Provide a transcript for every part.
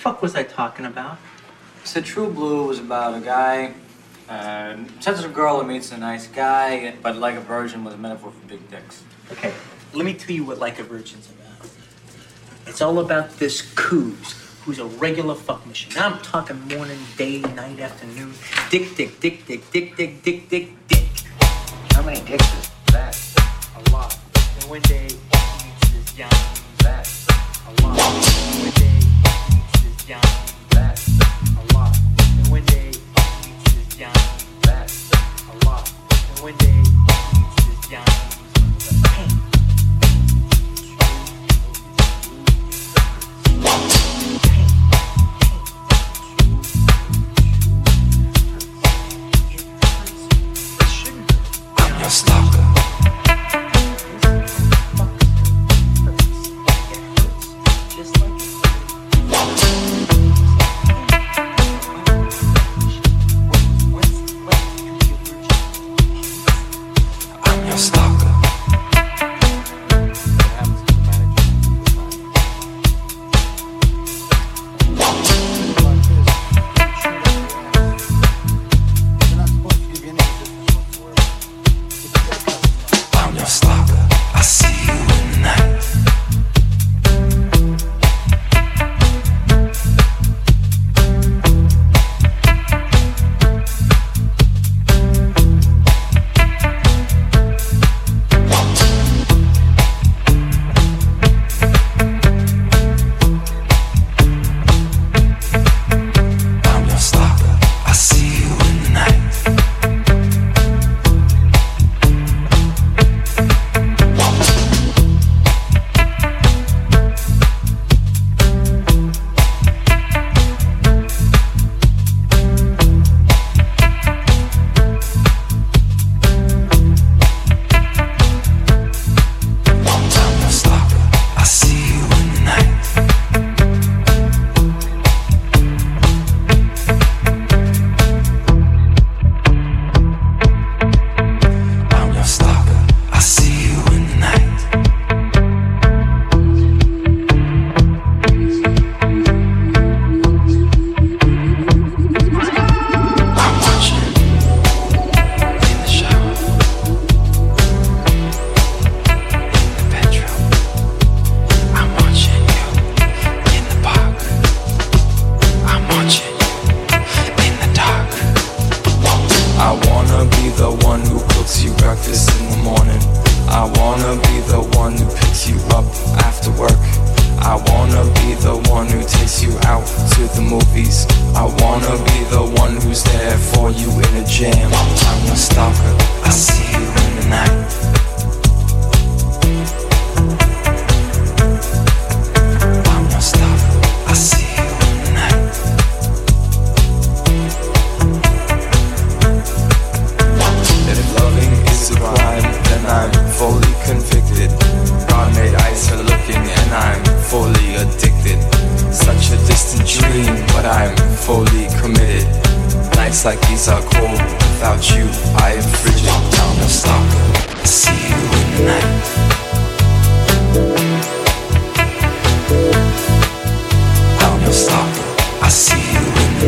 fuck was I talking about? So True Blue was about a guy, uh, sensitive girl who meets a nice guy, but like a virgin was a metaphor for big dicks. Okay, let me tell you what Like a Virgin's about. It's all about this Coos, who's a regular fuck machine. Now I'm talking morning, day, night, afternoon. Dick, dick, dick, dick, dick, dick, dick, dick, dick. How many dicks is that? A lot. And one day, he meets this Johnny. That. A lot. And one day, he yeah. And one day And one day.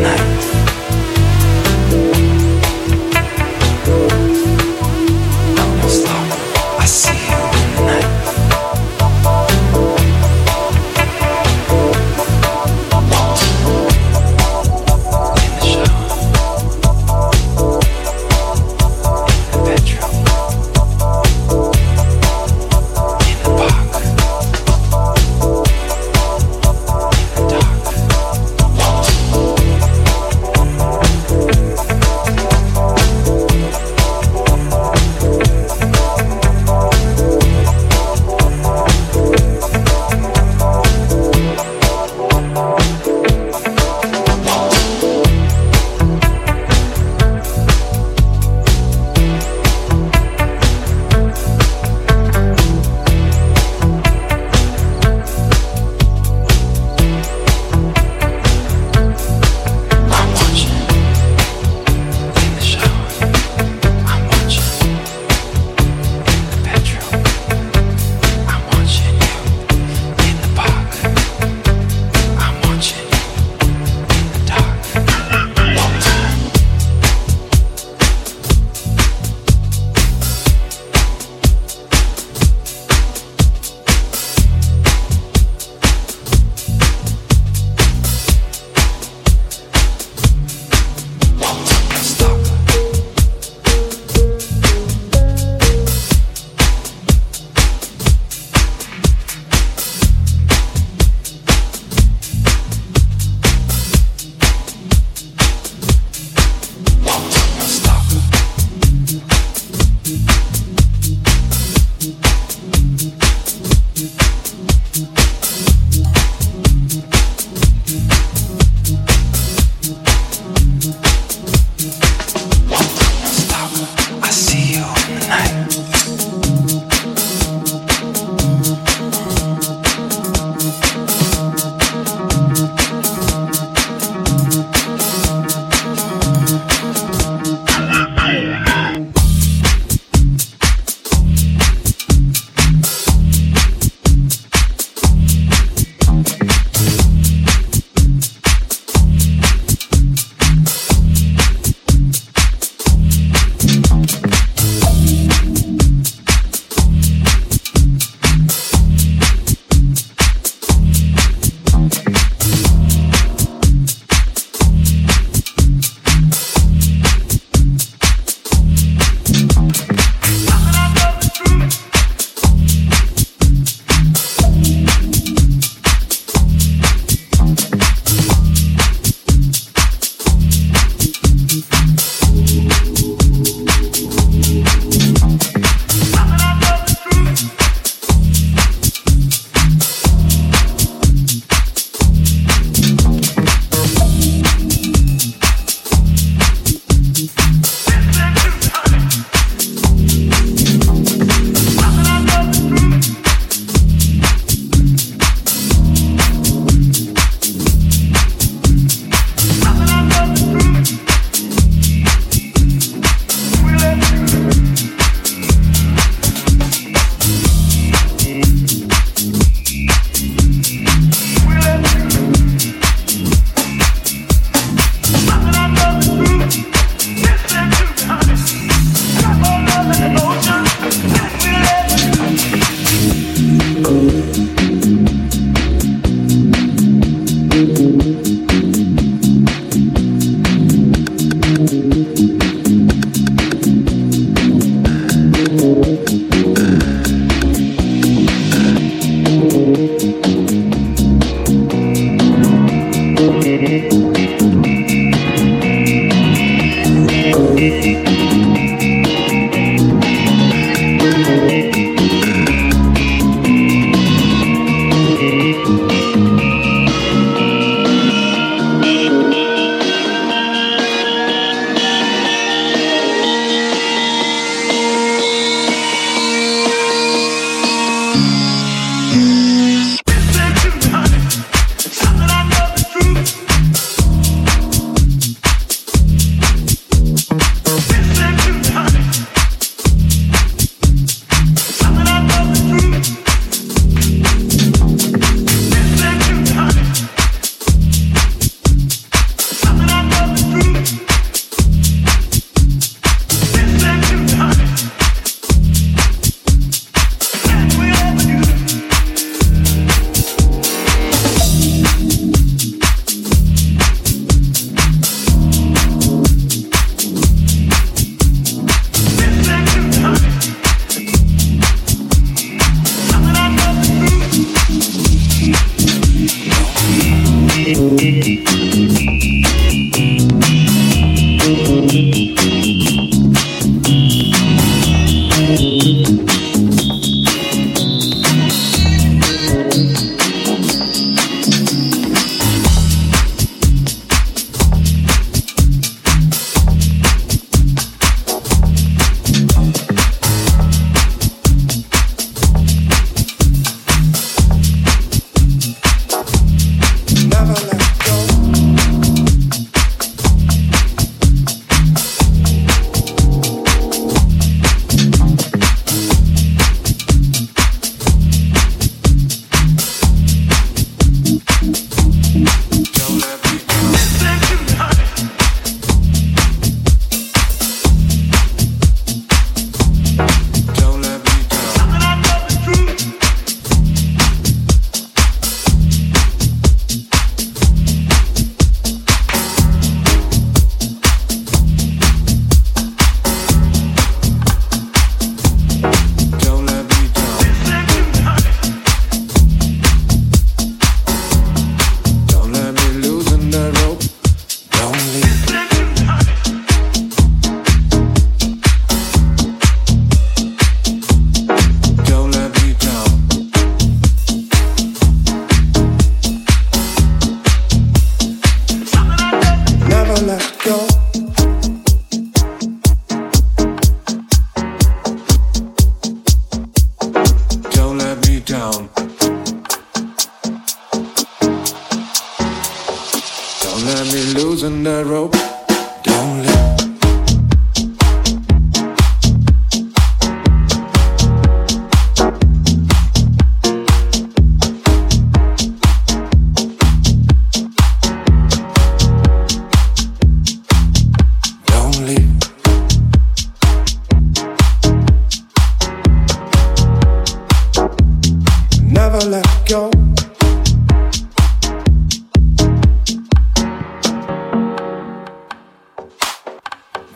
Night.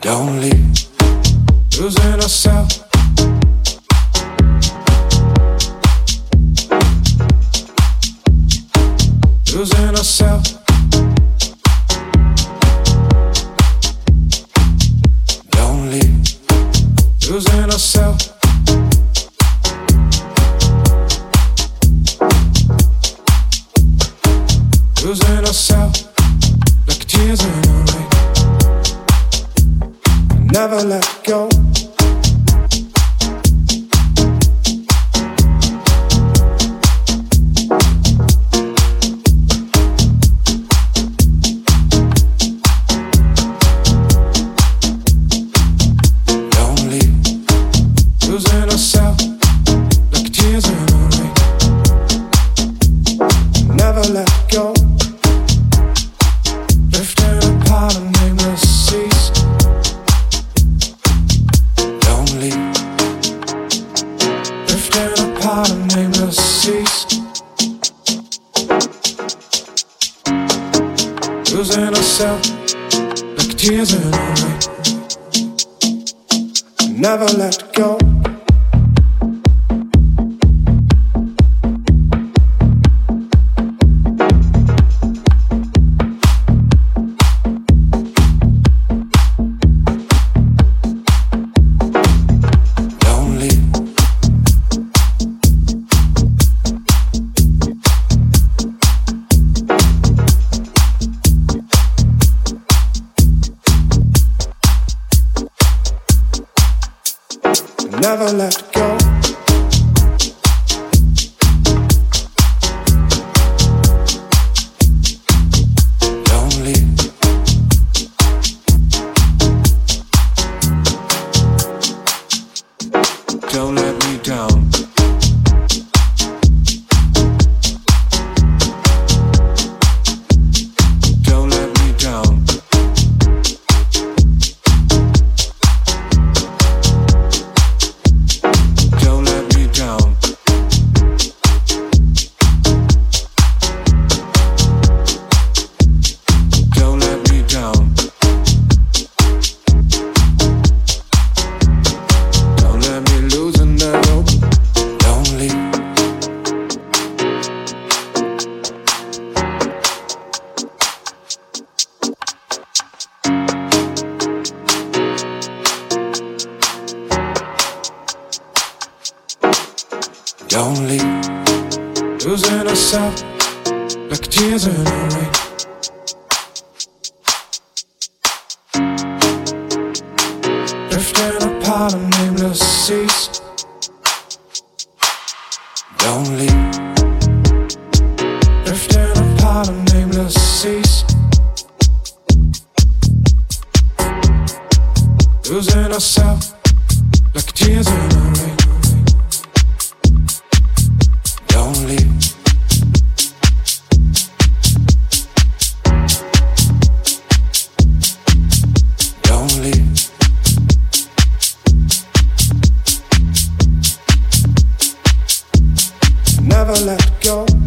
Don't leave. Never let go. Never let go.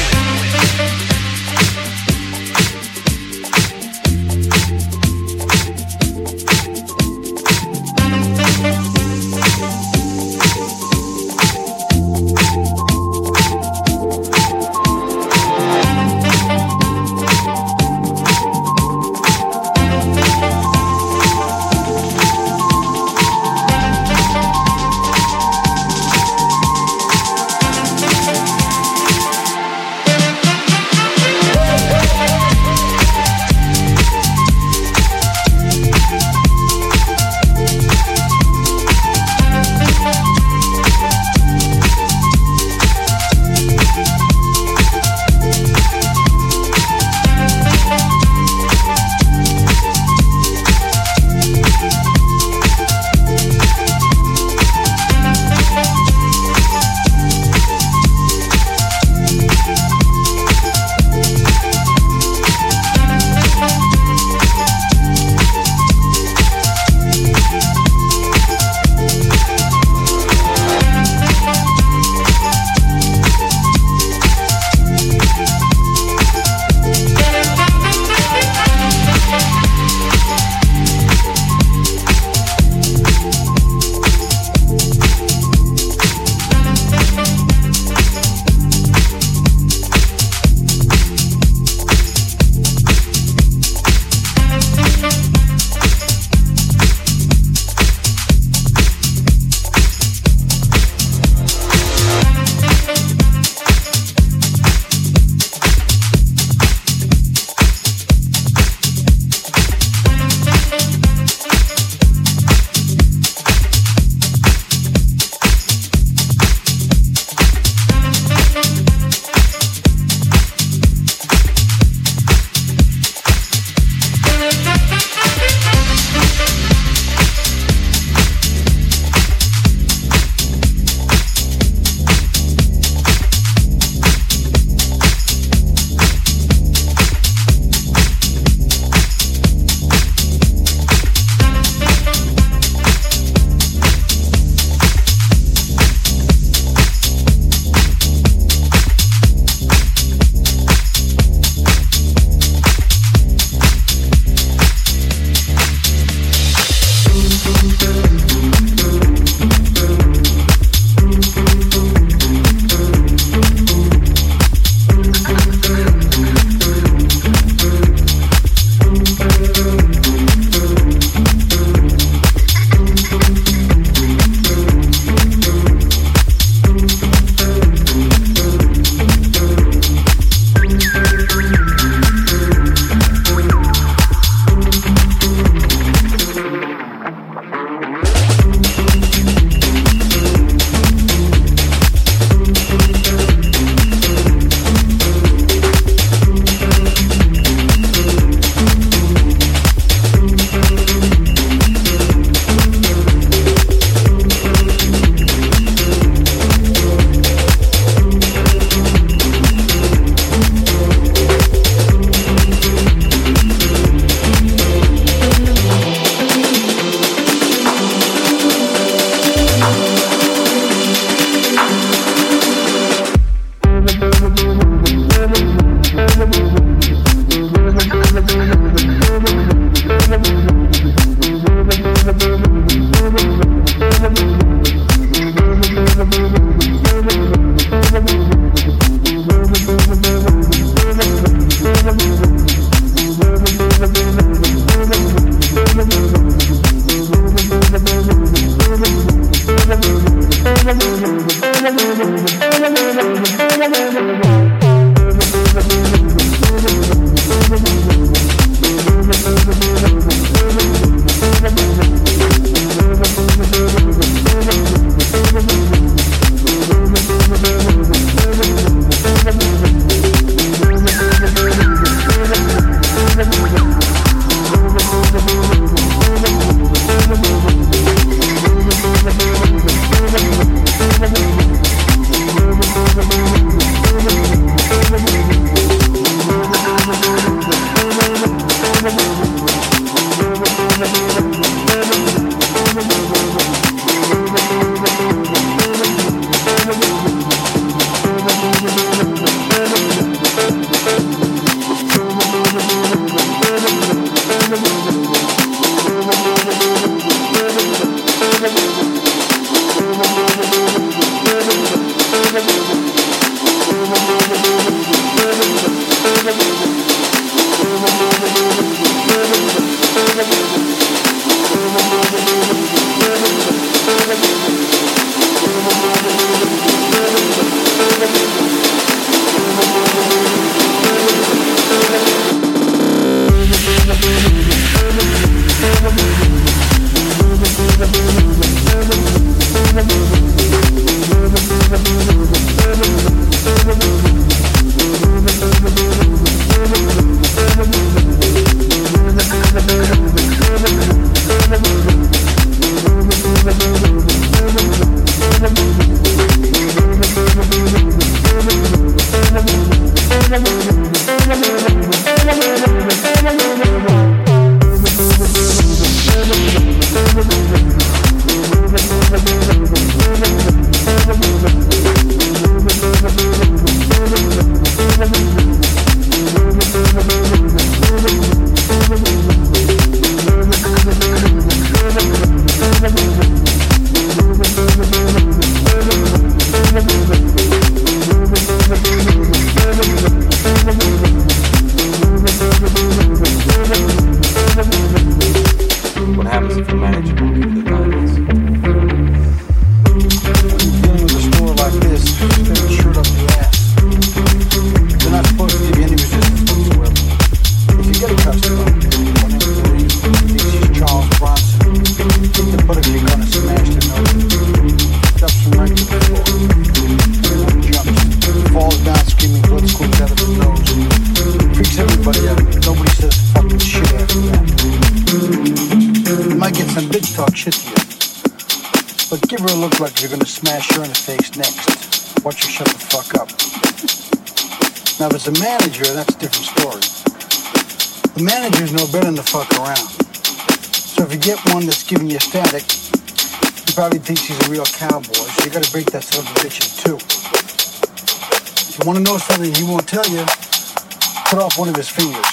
one of his fingers,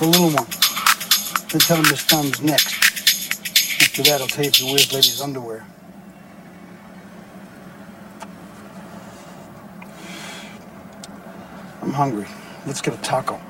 the little one. Then tell him his thumb's next. After that, I'll tell you if he wears ladies' underwear. I'm hungry. Let's get a taco.